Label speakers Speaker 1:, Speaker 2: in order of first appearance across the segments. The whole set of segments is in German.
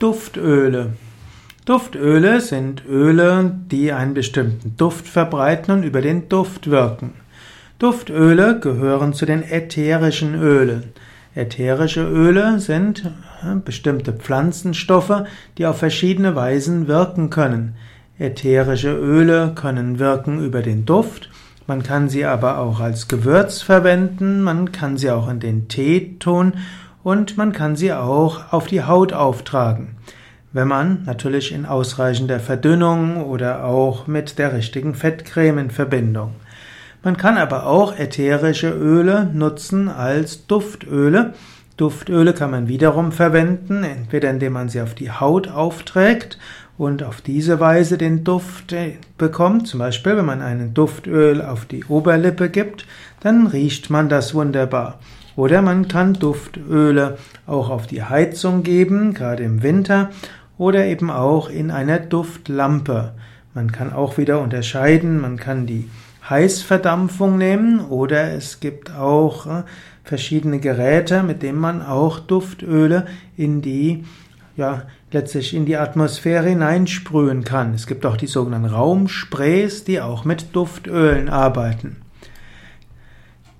Speaker 1: Duftöle. Duftöle sind Öle, die einen bestimmten Duft verbreiten und über den Duft wirken. Duftöle gehören zu den ätherischen Ölen. Ätherische Öle sind äh, bestimmte Pflanzenstoffe, die auf verschiedene Weisen wirken können. Ätherische Öle können wirken über den Duft, man kann sie aber auch als Gewürz verwenden, man kann sie auch in den Tee tun und man kann sie auch auf die Haut auftragen. Wenn man natürlich in ausreichender Verdünnung oder auch mit der richtigen Fettcreme in Verbindung. Man kann aber auch ätherische Öle nutzen als Duftöle. Duftöle kann man wiederum verwenden, entweder indem man sie auf die Haut aufträgt und auf diese Weise den Duft äh, bekommt. Zum Beispiel, wenn man einen Duftöl auf die Oberlippe gibt, dann riecht man das wunderbar. Oder man kann Duftöle auch auf die Heizung geben, gerade im Winter, oder eben auch in einer Duftlampe. Man kann auch wieder unterscheiden, man kann die Heißverdampfung nehmen oder es gibt auch äh, verschiedene Geräte, mit denen man auch Duftöle in die ja, letztlich in die Atmosphäre hineinsprühen kann. Es gibt auch die sogenannten Raumsprays, die auch mit Duftölen arbeiten.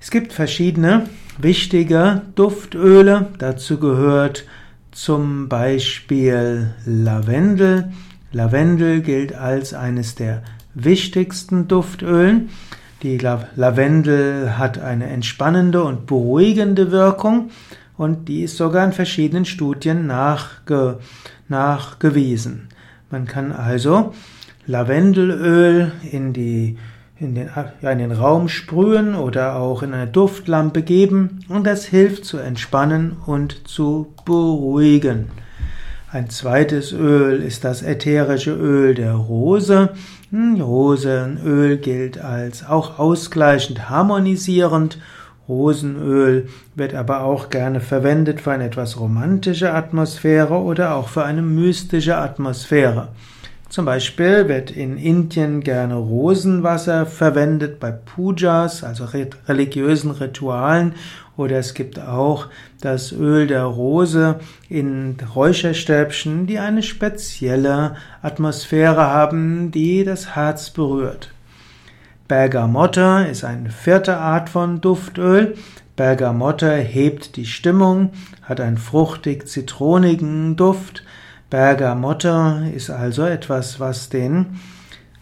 Speaker 1: Es gibt verschiedene wichtige Duftöle. Dazu gehört zum Beispiel Lavendel. Lavendel gilt als eines der wichtigsten Duftölen. Die Lavendel hat eine entspannende und beruhigende Wirkung und die ist sogar in verschiedenen Studien nachge nachgewiesen. Man kann also Lavendelöl in die in den, ja, in den Raum sprühen oder auch in eine Duftlampe geben und das hilft zu entspannen und zu beruhigen. Ein zweites Öl ist das ätherische Öl der Rose. Hm, Rosenöl gilt als auch ausgleichend harmonisierend. Rosenöl wird aber auch gerne verwendet für eine etwas romantische Atmosphäre oder auch für eine mystische Atmosphäre. Zum Beispiel wird in Indien gerne Rosenwasser verwendet bei Pujas, also religiösen Ritualen, oder es gibt auch das Öl der Rose in Räucherstäbchen, die eine spezielle Atmosphäre haben, die das Herz berührt. Bergamotte ist eine vierte Art von Duftöl. Bergamotte hebt die Stimmung, hat einen fruchtig-zitronigen Duft. Bergamotte ist also etwas, was den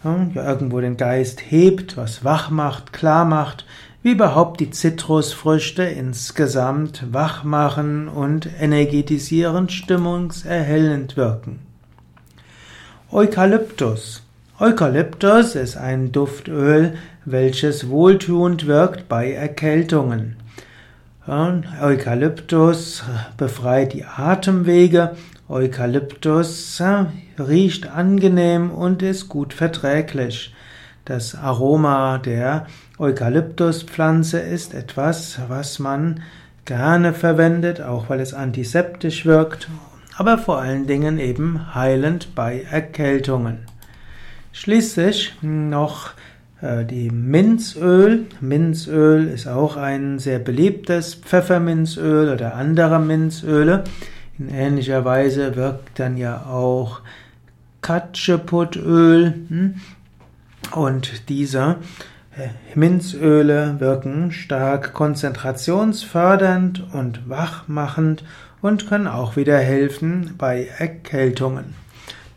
Speaker 1: ja, irgendwo den Geist hebt, was wach macht, klar macht, wie überhaupt die Zitrusfrüchte insgesamt wach machen und energetisierend, stimmungserhellend wirken. Eukalyptus. Eukalyptus ist ein Duftöl, welches wohltuend wirkt bei Erkältungen. Eukalyptus befreit die Atemwege Eukalyptus riecht angenehm und ist gut verträglich. Das Aroma der Eukalyptuspflanze ist etwas, was man gerne verwendet, auch weil es antiseptisch wirkt, aber vor allen Dingen eben heilend bei Erkältungen. Schließlich noch äh, die Minzöl. Minzöl ist auch ein sehr beliebtes Pfefferminzöl oder andere Minzöle. In ähnlicher Weise wirkt dann ja auch Katscheputöl hm? und diese äh, Minzöle wirken stark konzentrationsfördernd und wachmachend und können auch wieder helfen bei Erkältungen.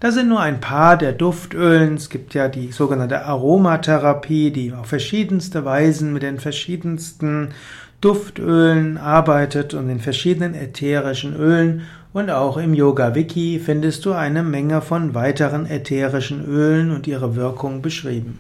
Speaker 1: Das sind nur ein paar der Duftölen. Es gibt ja die sogenannte Aromatherapie, die auf verschiedenste Weisen mit den verschiedensten Duftölen arbeitet und in verschiedenen ätherischen Ölen und auch im Yoga Wiki findest du eine Menge von weiteren ätherischen Ölen und ihre Wirkung beschrieben.